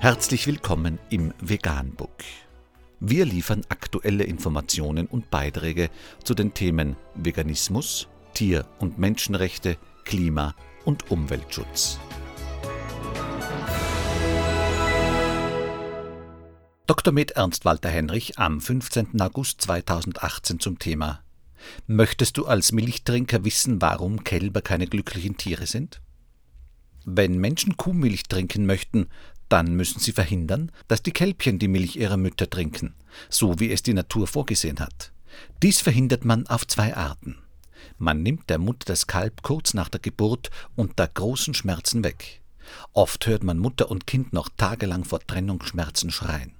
Herzlich willkommen im Veganbook. Wir liefern aktuelle Informationen und Beiträge zu den Themen Veganismus, Tier- und Menschenrechte, Klima- und Umweltschutz. Dr. Med Ernst Walter Henrich am 15. August 2018 zum Thema Möchtest du als Milchtrinker wissen, warum Kälber keine glücklichen Tiere sind? Wenn Menschen Kuhmilch trinken möchten, dann müssen sie verhindern, dass die Kälbchen die Milch ihrer Mütter trinken, so wie es die Natur vorgesehen hat. Dies verhindert man auf zwei Arten. Man nimmt der Mutter das Kalb kurz nach der Geburt unter großen Schmerzen weg. Oft hört man Mutter und Kind noch tagelang vor Trennungsschmerzen schreien.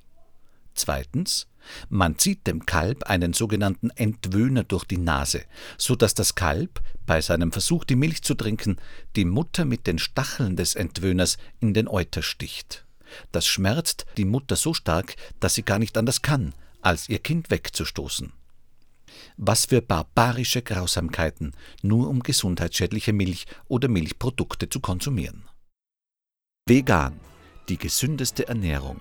Zweitens, man zieht dem Kalb einen sogenannten Entwöhner durch die Nase, so dass das Kalb bei seinem Versuch, die Milch zu trinken, die Mutter mit den Stacheln des Entwöhners in den Euter sticht. Das schmerzt die Mutter so stark, dass sie gar nicht anders kann, als ihr Kind wegzustoßen. Was für barbarische Grausamkeiten, nur um gesundheitsschädliche Milch oder Milchprodukte zu konsumieren. Vegan, die gesündeste Ernährung